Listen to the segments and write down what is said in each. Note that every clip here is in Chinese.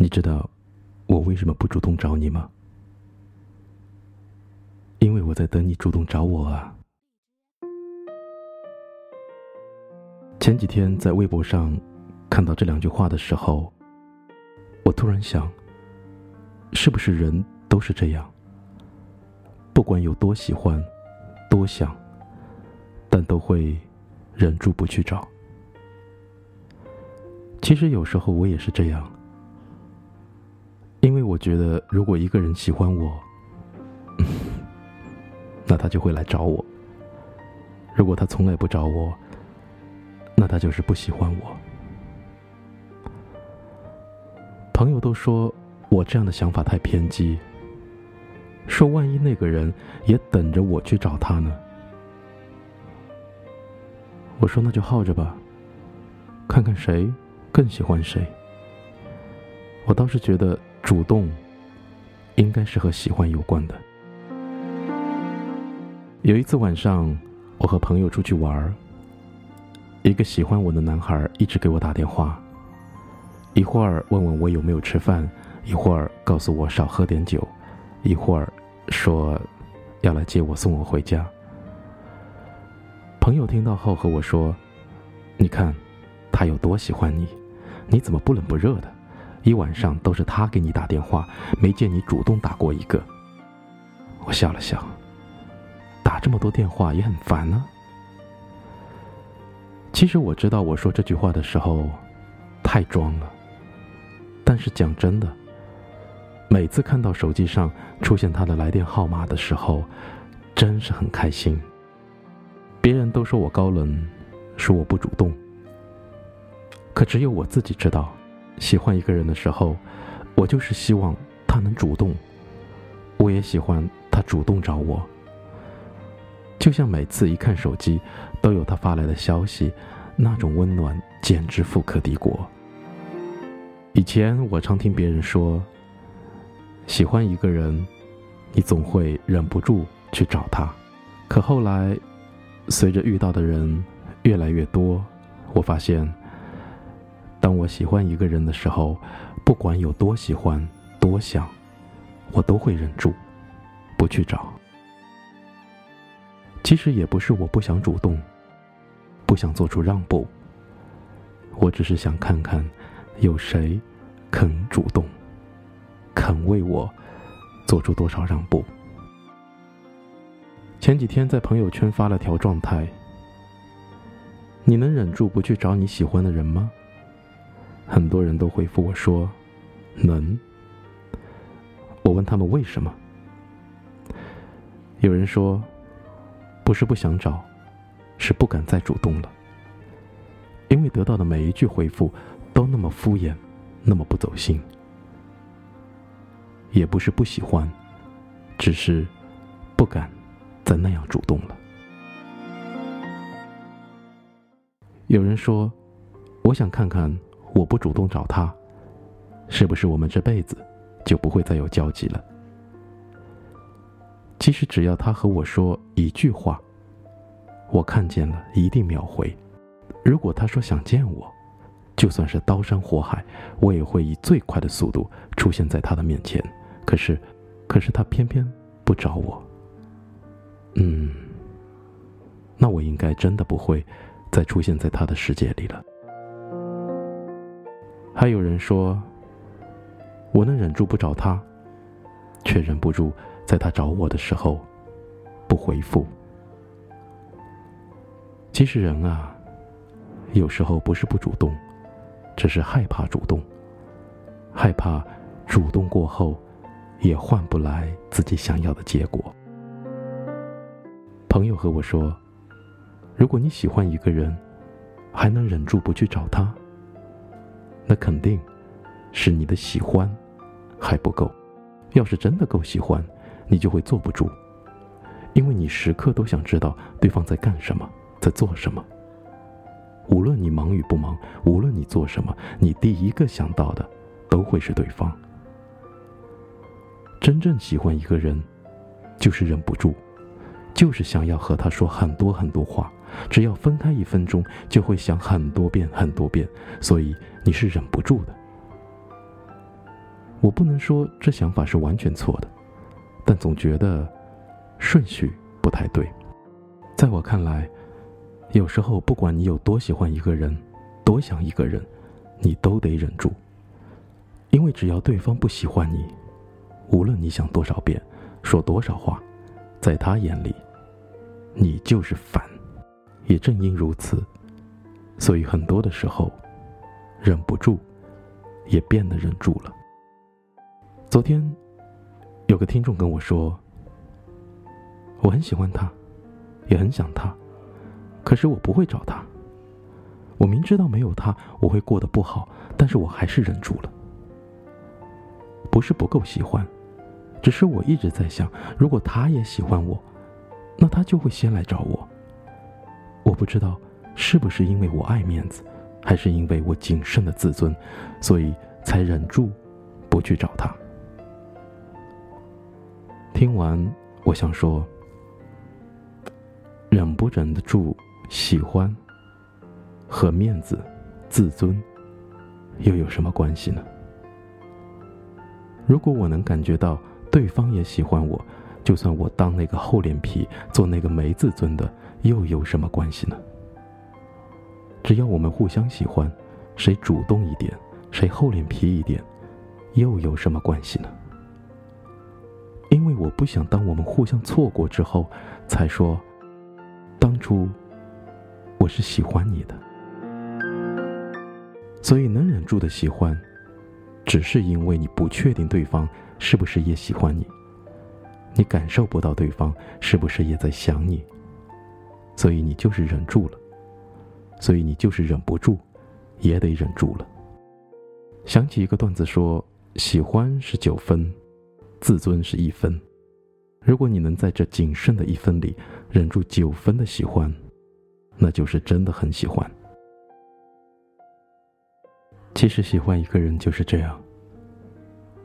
你知道我为什么不主动找你吗？因为我在等你主动找我啊。前几天在微博上看到这两句话的时候，我突然想，是不是人都是这样？不管有多喜欢，多想，但都会忍住不去找。其实有时候我也是这样。因为我觉得，如果一个人喜欢我，那他就会来找我；如果他从来不找我，那他就是不喜欢我。朋友都说我这样的想法太偏激，说万一那个人也等着我去找他呢？我说那就耗着吧，看看谁更喜欢谁。我倒是觉得。主动，应该是和喜欢有关的。有一次晚上，我和朋友出去玩一个喜欢我的男孩一直给我打电话，一会儿问问我有没有吃饭，一会儿告诉我少喝点酒，一会儿说要来接我送我回家。朋友听到后和我说：“你看，他有多喜欢你，你怎么不冷不热的？”一晚上都是他给你打电话，没见你主动打过一个。我笑了笑，打这么多电话也很烦呢。其实我知道我说这句话的时候太装了，但是讲真的，每次看到手机上出现他的来电号码的时候，真是很开心。别人都说我高冷，说我不主动，可只有我自己知道。喜欢一个人的时候，我就是希望他能主动，我也喜欢他主动找我。就像每次一看手机，都有他发来的消息，那种温暖简直富可敌国。以前我常听别人说，喜欢一个人，你总会忍不住去找他。可后来，随着遇到的人越来越多，我发现。当我喜欢一个人的时候，不管有多喜欢、多想，我都会忍住，不去找。其实也不是我不想主动，不想做出让步，我只是想看看，有谁肯主动，肯为我做出多少让步。前几天在朋友圈发了条状态：你能忍住不去找你喜欢的人吗？很多人都回复我说：“能。”我问他们为什么？有人说：“不是不想找，是不敢再主动了。”因为得到的每一句回复都那么敷衍，那么不走心。也不是不喜欢，只是不敢再那样主动了。有人说：“我想看看。”我不主动找他，是不是我们这辈子就不会再有交集了？其实只要他和我说一句话，我看见了一定秒回。如果他说想见我，就算是刀山火海，我也会以最快的速度出现在他的面前。可是，可是他偏偏不找我。嗯，那我应该真的不会再出现在他的世界里了。还有人说，我能忍住不找他，却忍不住在他找我的时候不回复。其实人啊，有时候不是不主动，只是害怕主动，害怕主动过后也换不来自己想要的结果。朋友和我说，如果你喜欢一个人，还能忍住不去找他。那肯定，是你的喜欢还不够。要是真的够喜欢，你就会坐不住，因为你时刻都想知道对方在干什么，在做什么。无论你忙与不忙，无论你做什么，你第一个想到的都会是对方。真正喜欢一个人，就是忍不住，就是想要和他说很多很多话。只要分开一分钟，就会想很多遍很多遍，所以你是忍不住的。我不能说这想法是完全错的，但总觉得顺序不太对。在我看来，有时候不管你有多喜欢一个人，多想一个人，你都得忍住，因为只要对方不喜欢你，无论你想多少遍，说多少话，在他眼里，你就是烦。也正因如此，所以很多的时候，忍不住，也变得忍住了。昨天，有个听众跟我说：“我很喜欢他，也很想他，可是我不会找他。我明知道没有他我会过得不好，但是我还是忍住了。不是不够喜欢，只是我一直在想，如果他也喜欢我，那他就会先来找我。不知道是不是因为我爱面子，还是因为我谨慎的自尊，所以才忍住不去找他。”听完，我想说，忍不忍得住喜欢和面子、自尊又有什么关系呢？如果我能感觉到对方也喜欢我，就算我当那个厚脸皮、做那个没自尊的，又有什么关系呢？只要我们互相喜欢，谁主动一点，谁厚脸皮一点，又有什么关系呢？因为我不想当我们互相错过之后，才说，当初我是喜欢你的，所以能忍住的喜欢，只是因为你不确定对方是不是也喜欢你，你感受不到对方是不是也在想你，所以你就是忍住了，所以你就是忍不住，也得忍住了。想起一个段子说，喜欢是九分。自尊是一分，如果你能在这仅剩的一分里忍住九分的喜欢，那就是真的很喜欢。其实喜欢一个人就是这样，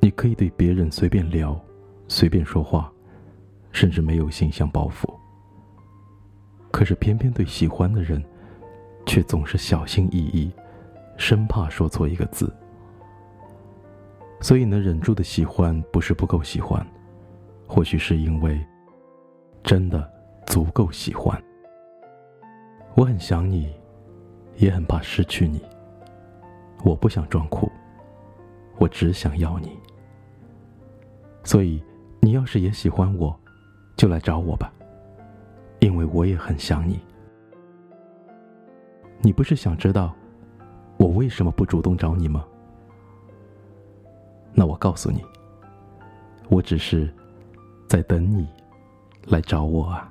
你可以对别人随便聊，随便说话，甚至没有形象包袱。可是偏偏对喜欢的人，却总是小心翼翼，生怕说错一个字。所以能忍住的喜欢，不是不够喜欢，或许是因为真的足够喜欢。我很想你，也很怕失去你。我不想装酷，我只想要你。所以你要是也喜欢我，就来找我吧，因为我也很想你。你不是想知道我为什么不主动找你吗？那我告诉你，我只是在等你来找我啊。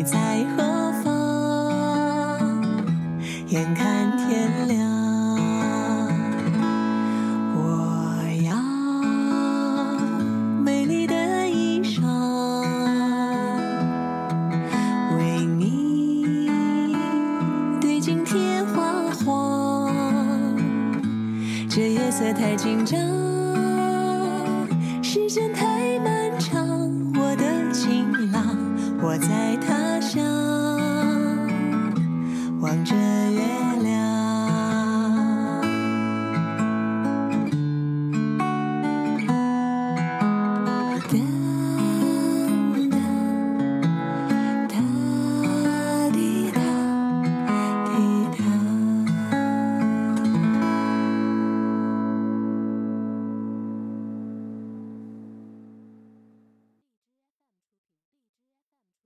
你在何方？眼看天亮，我要美丽的衣裳，为你对镜贴花黄。这夜色太紧张，时间太漫长，我的情郎，我在